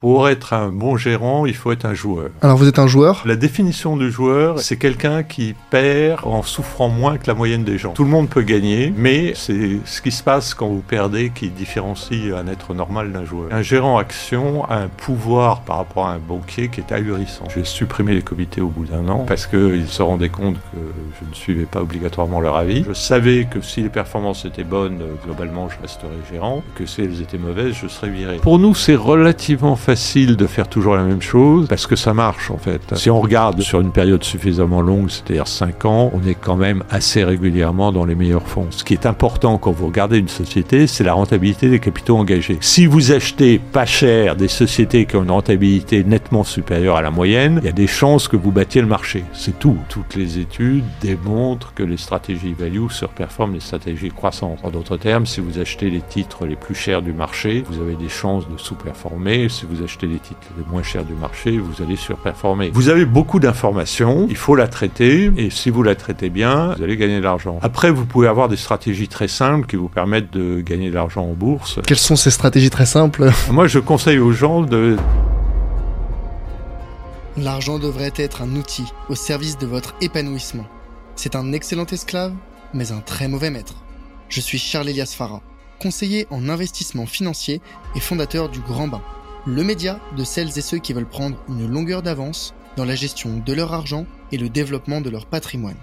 Pour être un bon gérant, il faut être un joueur. Alors vous êtes un joueur? La définition du joueur, c'est quelqu'un qui perd en souffrant moins que la moyenne des gens. Tout le monde peut gagner, mais c'est ce qui se passe quand vous perdez qui différencie un être normal d'un joueur. Un gérant action a un pouvoir par rapport à un banquier qui est ahurissant. J'ai supprimé les comités au bout d'un an parce qu'ils se rendaient compte que je ne suivais pas obligatoirement leur avis. Je savais que si les performances étaient bonnes, globalement je resterais gérant, que si elles étaient mauvaises, je serais viré. Pour nous, c'est relativement facile de faire toujours la même chose parce que ça marche en fait. Si on regarde sur une période suffisamment longue, c'est-à-dire 5 ans, on est quand même assez régulièrement dans les meilleurs fonds. Ce qui est important quand vous regardez une société, c'est la rentabilité des capitaux engagés. Si vous achetez pas cher des sociétés qui ont une rentabilité nettement supérieure à la moyenne, il y a des chances que vous battiez le marché. C'est tout. Toutes les études démontrent que les stratégies value surperforment les stratégies croissantes. En d'autres termes, si vous achetez les titres les plus chers du marché, vous avez des chances de sous-performer. Si vous vous achetez les titres les moins chers du marché, vous allez surperformer. Vous avez beaucoup d'informations, il faut la traiter, et si vous la traitez bien, vous allez gagner de l'argent. Après, vous pouvez avoir des stratégies très simples qui vous permettent de gagner de l'argent en bourse. Quelles sont ces stratégies très simples? Moi, je conseille aux gens de... L'argent devrait être un outil au service de votre épanouissement. C'est un excellent esclave, mais un très mauvais maître. Je suis Charles Elias Farah, conseiller en investissement financier et fondateur du Grand Bain le média de celles et ceux qui veulent prendre une longueur d'avance dans la gestion de leur argent et le développement de leur patrimoine.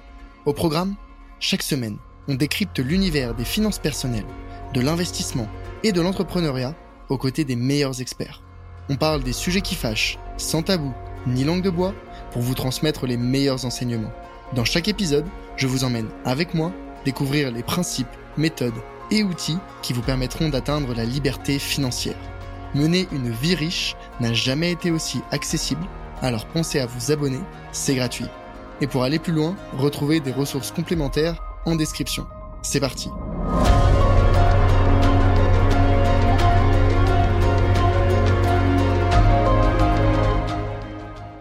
Au programme, chaque semaine, on décrypte l'univers des finances personnelles, de l'investissement et de l'entrepreneuriat aux côtés des meilleurs experts. On parle des sujets qui fâchent, sans tabou ni langue de bois, pour vous transmettre les meilleurs enseignements. Dans chaque épisode, je vous emmène avec moi découvrir les principes, méthodes et outils qui vous permettront d'atteindre la liberté financière. Mener une vie riche n'a jamais été aussi accessible, alors pensez à vous abonner, c'est gratuit. Et pour aller plus loin, retrouvez des ressources complémentaires en description. C'est parti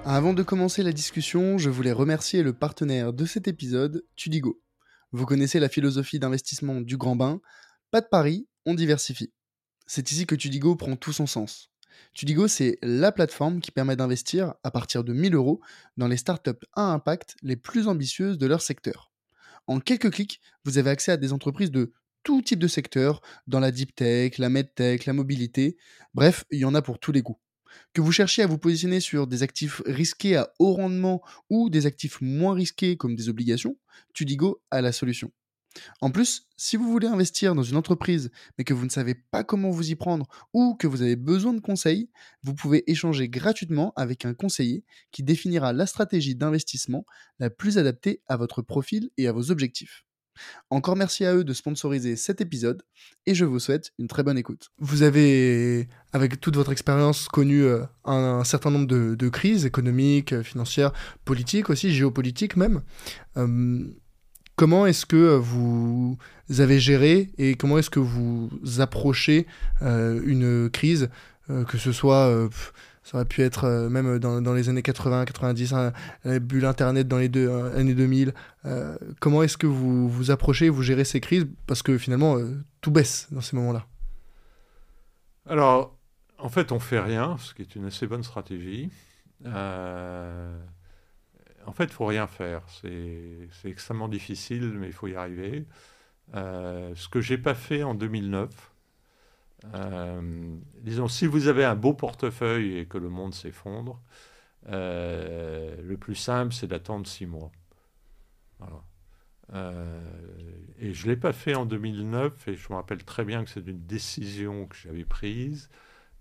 Avant de commencer la discussion, je voulais remercier le partenaire de cet épisode, Tudigo. Vous connaissez la philosophie d'investissement du grand bain, pas de pari, on diversifie. C'est ici que Tudigo prend tout son sens. Tudigo, c'est la plateforme qui permet d'investir à partir de 1000 euros dans les startups à impact les plus ambitieuses de leur secteur. En quelques clics, vous avez accès à des entreprises de tout type de secteur, dans la deep tech, la medtech, la mobilité, bref, il y en a pour tous les goûts. Que vous cherchiez à vous positionner sur des actifs risqués à haut rendement ou des actifs moins risqués comme des obligations, Tudigo a la solution. En plus, si vous voulez investir dans une entreprise mais que vous ne savez pas comment vous y prendre ou que vous avez besoin de conseils, vous pouvez échanger gratuitement avec un conseiller qui définira la stratégie d'investissement la plus adaptée à votre profil et à vos objectifs. Encore merci à eux de sponsoriser cet épisode et je vous souhaite une très bonne écoute. Vous avez, avec toute votre expérience, connu euh, un, certain nombre de, crises économiques, financières, politiques aussi, géopolitiques même. Comment est-ce que euh, vous avez géré et comment est-ce que vous approchez euh, une crise, euh, que ce soit, ça aurait pu être même dans, les années 80, 90, hein, la bulle Internet dans les années 2000. comment est-ce que vous vous approchez, vous gérez ces crises? Parce que finalement, tout baisse dans ces moments-là. Alors, en fait, on fait rien, ce qui est une assez bonne stratégie. En fait, il faut rien faire. C'est extrêmement difficile, mais il faut y arriver. Euh, ce que j'ai pas fait en 2009, euh, disons, si vous avez un beau portefeuille et que le monde s'effondre, euh, le plus simple, c'est d'attendre six mois. et je ne l'ai pas fait en 2009, et je me rappelle très bien que c'est une décision que j'avais prise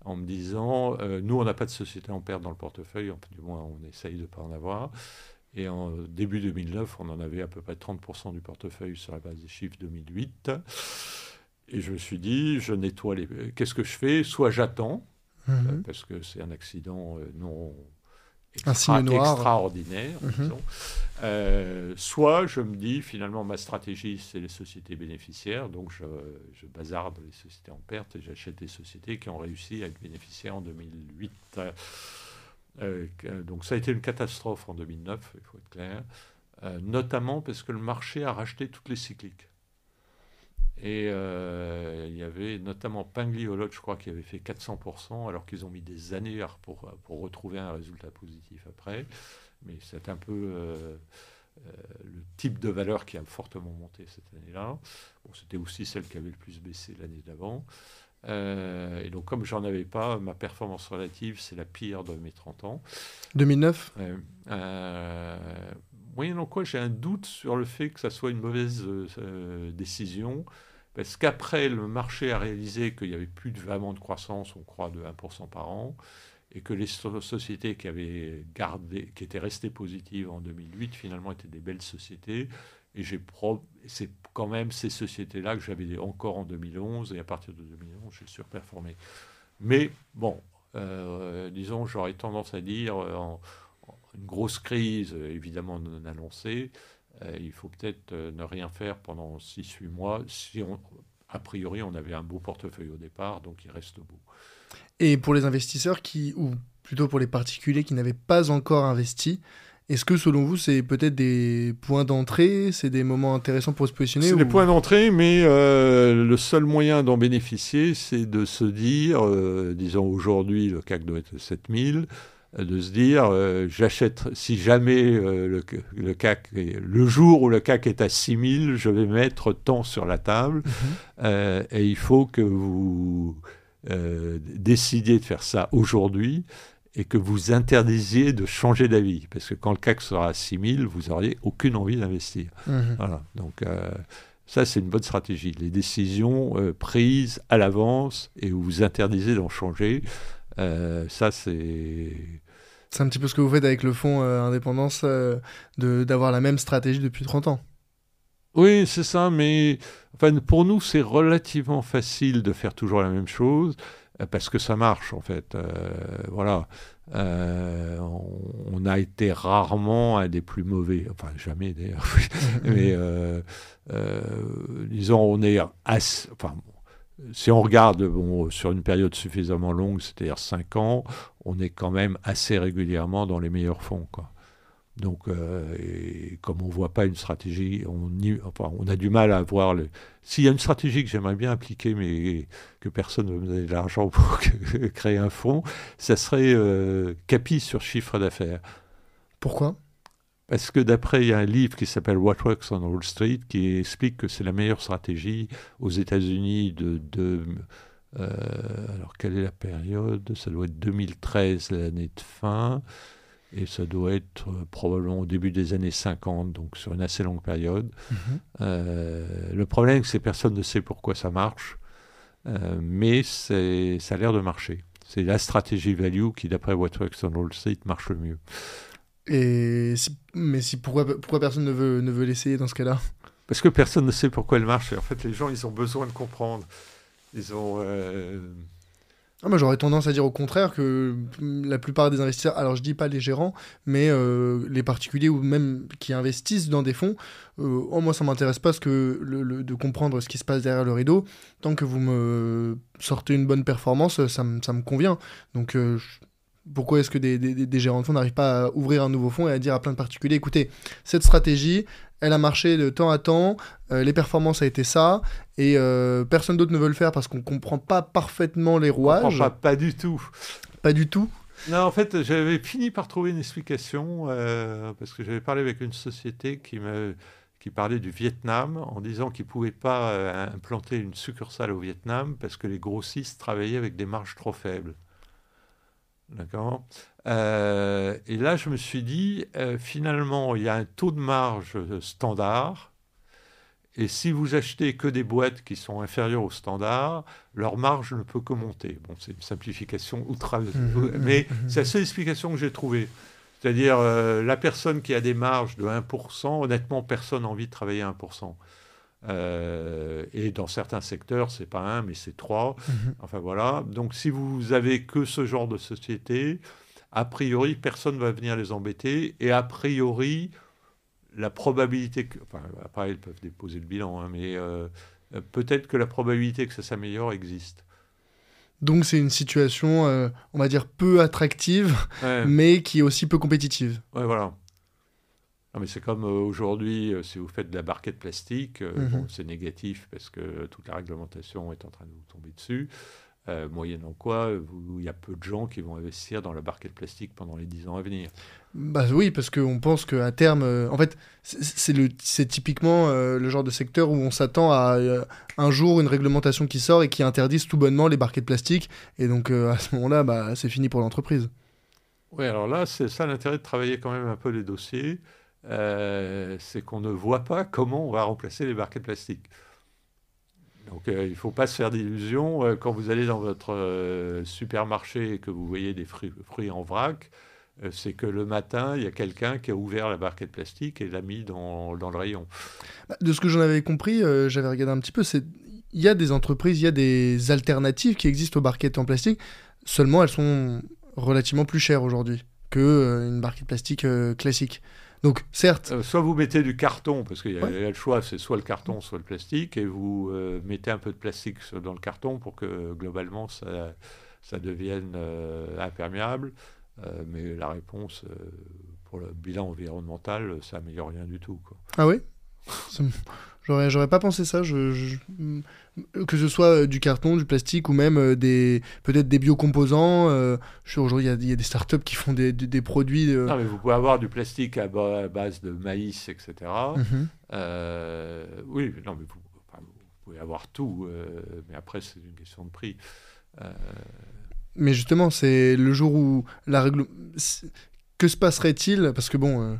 en me disant, nous, on n'a pas de société en perte dans le portefeuille, du moins, on essaye de ne pas en avoir. Et en début 2009, on en avait à peu près 30% du portefeuille sur la base des chiffres 2008. Et je me suis dit, je nettoie les. Qu'est-ce que je fais? Soit j'attends, mhm. euh, parce que c'est un accident euh, non extraordinaire, euh, soit je me dis, finalement, ma stratégie, c'est les sociétés bénéficiaires, donc je, je bazarde les sociétés en perte et j'achète des sociétés qui ont réussi à être bénéficiaires en 2008. Euh, donc ça a été une catastrophe en 2009, il faut être clair, euh, notamment parce que le marché a racheté toutes les cycliques. Et euh, il y avait notamment Pingliolot, je crois, qui avait fait 400%, alors qu'ils ont mis des années pour, retrouver un résultat positif après. Mais c'est un peu euh, le type de valeur qui a fortement monté cette année-là. Bon, C'était aussi celle qui avait le plus baissé l'année d'avant. Et donc, comme j'en avais pas, ma performance relative, c'est la pire de mes 30 ans. 2009 Moyennant quoi, j'ai un doute sur le fait que ça soit une mauvaise décision. Parce qu'après, le marché a réalisé qu'il n'y avait plus vraiment de croissance, on croit, de 1% par an, et que les sociétés qui avaient gardé, qui étaient restées positives en 2008, finalement étaient des belles sociétés. Et c'est quand même ces sociétés-là que j'avais encore en 2011, et à partir de 2011, j'ai surperformé. Mais bon, euh, disons, j'aurais tendance à dire, euh, en, une grosse crise, évidemment non annoncée, euh, il faut peut-être euh, ne rien faire pendant 6-8 mois. Si on, a priori, on avait un beau portefeuille au départ, donc il reste beau. Et pour les investisseurs qui, ou plutôt pour les particuliers qui n'avaient pas encore investi, est-ce que selon vous, c'est peut-être des points d'entrée, c'est des moments intéressants pour se positionner C'est des points d'entrée, mais euh, le seul moyen d'en bénéficier, c'est de se dire, disons aujourd'hui, le CAC doit être 7000, de se dire euh, j'achète si jamais euh, le, le, CAC le jour où le CAC est à 6000 je vais mettre tant sur la table mhm. euh, et il faut que vous décidiez de faire ça aujourd'hui et que vous interdisiez de changer d'avis parce que quand le CAC sera à 6000 vous n'auriez aucune envie d'investir mhm. voilà donc ça, c'est une bonne stratégie. Les décisions prises à l'avance et où vous interdisez d'en changer, ça, c'est c'est un petit peu ce que vous faites avec le fonds euh, indépendance, euh, d'avoir la même stratégie depuis 30 ans. Oui, c'est ça, mais enfin, pour nous, c'est relativement facile de faire toujours la même chose euh, parce que ça marche, en fait. voilà. on, a été rarement un des plus mauvais, enfin, jamais d'ailleurs, mais disons, on est assez. Enfin, si on regarde bon, sur une période suffisamment longue, c'est-à-dire 5 ans, on est quand même assez régulièrement dans les meilleurs fonds. Quoi. Donc, euh, comme on ne voit pas une stratégie, on, enfin, on a du mal à voir. Le... S'il y a une stratégie que j'aimerais bien appliquer, mais que personne ne me donne de l'argent pour créer un fonds, ça serait euh, capi sur chiffre d'affaires. Pourquoi? Parce que d'après, il y a un livre qui s'appelle What Works on Wall Street qui explique que c'est la meilleure stratégie aux États-Unis de, euh, alors, quelle est la période? Ça doit être 2013, l'année de fin, et ça doit être euh, probablement au début des années 50, donc sur une assez longue période. Mhm. Euh, le problème, c'est que personne ne sait pourquoi ça marche, mais ça a l'air de marcher. C'est la stratégie value qui, d'après What Works on Wall Street, marche le mieux. Et mais si pourquoi, pourquoi personne ne veut, ne veut l'essayer dans ce cas-là? Parce que personne ne sait pourquoi elle marche. Et en fait, les gens, ils ont besoin de comprendre. Ils ont. Euh, ah, moi, j'aurais tendance à dire au contraire que la plupart des investisseurs, alors je dis pas les gérants, mais euh, les particuliers ou même qui investissent dans des fonds, euh, oh, moi ça m'intéresse pas que de comprendre ce qui se passe derrière le rideau. Tant que vous me sortez une bonne performance, ça, ça me convient. Donc pourquoi est-ce que des, gérants de fonds n'arrivent pas à ouvrir un nouveau fonds et à dire à plein de particuliers, écoutez, cette stratégie, elle a marché de temps à temps, euh, les performances a été ça, et euh, personne d'autre ne veut le faire parce qu'on ne comprend pas parfaitement les rouages. Pas, pas du tout. Pas du tout non, en fait, j'avais fini par trouver une explication euh, parce que j'avais parlé avec une société qui me qui parlait du Vietnam en disant qu'ils ne pouvaient pas implanter une succursale au Vietnam parce que les grossistes travaillaient avec des marges trop faibles. D'accord euh, Et là, je me suis dit, euh, finalement, il y a un taux de marge standard. Et si vous achetez que des boîtes qui sont inférieures au standard, leur marge ne peut que monter. Bon, c'est une simplification outre, mmh, mmh, mais mmh, c'est la seule explication que j'ai trouvée. C'est-à-dire, euh, la personne qui a des marges de 1%, honnêtement, personne n'a envie de travailler à 1%. Euh, et dans certains secteurs, c'est pas un, mais c'est trois. Mhm. Enfin voilà. Donc si vous avez que ce genre de société, a priori, personne ne va venir les embêter. Et a priori, la probabilité que. Enfin, après, ils peuvent déposer le bilan, hein, mais euh, peut-être que la probabilité que ça s'améliore existe. Donc c'est une situation, euh, on va dire, peu attractive, mais qui est aussi peu compétitive. Ouais, voilà. Non, mais c'est comme aujourd'hui, si vous faites de la barquette plastique, mhm. c'est négatif parce que toute la réglementation est en train de vous tomber dessus. Euh, moyennant quoi, il y a peu de gens qui vont investir dans la barquette plastique pendant les 10 ans à venir. Bah oui, parce qu'on pense qu'à terme, euh, en fait, c'est typiquement euh, le genre de secteur où on s'attend à un jour une réglementation qui sort et qui interdise tout bonnement les barquettes plastiques. Et donc à ce moment-là, bah, c'est fini pour l'entreprise. Oui, alors là, c'est ça l'intérêt de travailler quand même un peu les dossiers. C'est qu'on ne voit pas comment on va remplacer les barquettes plastiques. Donc euh, il ne faut pas se faire d'illusions. Euh, quand vous allez dans votre euh, supermarché et que vous voyez des fruits, en vrac, c'est que le matin, il y a quelqu'un qui a ouvert la barquette plastique et l'a mis dans, dans, le rayon. Bah, de ce que j'en avais compris, j'avais regardé un petit peu, il y a des entreprises, il y a des alternatives qui existent aux barquettes en plastique. Seulement, elles sont relativement plus chères aujourd'hui que une barquette plastique classique. Donc, certes. Euh, soit vous mettez du carton, parce qu'il y, a le choix, c'est soit le carton, soit le plastique, et vous euh, mettez un peu de plastique dans le carton pour que globalement ça, ça devienne euh, imperméable. mais la réponse pour le bilan environnemental, ça améliore rien du tout. Quoi. Ah oui? J'aurais, j'aurais pas pensé ça. Je, que ce soit euh, du carton, du plastique ou même euh, des peut-être des biocomposants. Euh, aujourd'hui, il y, a des startups qui font des, des, produits. Non, mais vous pouvez avoir du plastique à, base de maïs, etc. Mhm. oui, non, mais vous, pouvez avoir tout, mais après, c'est une question de prix. Mais justement, c'est le jour où la règle. Que se passerait-il? Parce que bon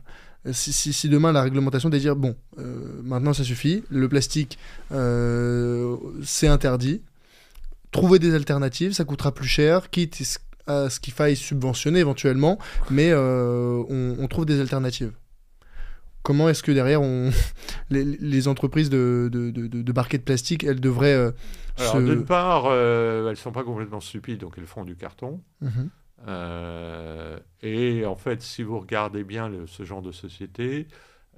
si, demain la réglementation de dire bon, euh, maintenant ça suffit, le plastique euh, c'est interdit, trouver des alternatives, ça coûtera plus cher, quitte à ce qu'il faille subventionner éventuellement, mais euh, on, trouve des alternatives. Comment est-ce que derrière on... les, entreprises de, de, de, barquettes plastique, elles devraient... Alors d'une part, elles ne sont pas complètement stupides, donc elles font du carton. Mhm. Euh, et en fait, si vous regardez bien ce genre de société,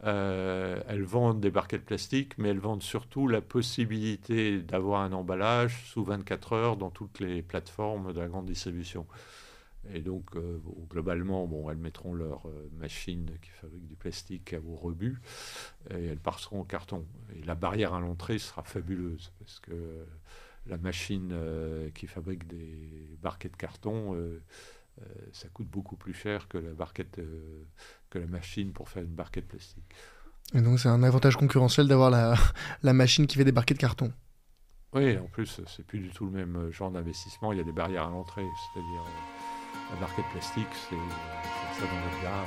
euh, elles vendent des barquettes plastiques, mais elles vendent surtout la possibilité d'avoir un emballage sous 24 heures dans toutes les plateformes de la grande distribution. Et donc, euh, globalement, bon, elles mettront leur machine qui fabrique du plastique à vos rebuts et elles passeront en carton. Et la barrière à l'entrée sera fabuleuse parce que la machine qui fabrique des barquettes de carton euh, ça coûte beaucoup plus cher que la barquette, euh, que la machine pour faire une barquette plastique. Et donc c'est un avantage concurrentiel d'avoir la, la machine qui fait des barquettes carton. Oui, en plus, c'est plus du tout le même genre d'investissement. Il y a des barrières à l'entrée, c'est-à-dire euh, la barquette plastique, c'est ça dans le gare.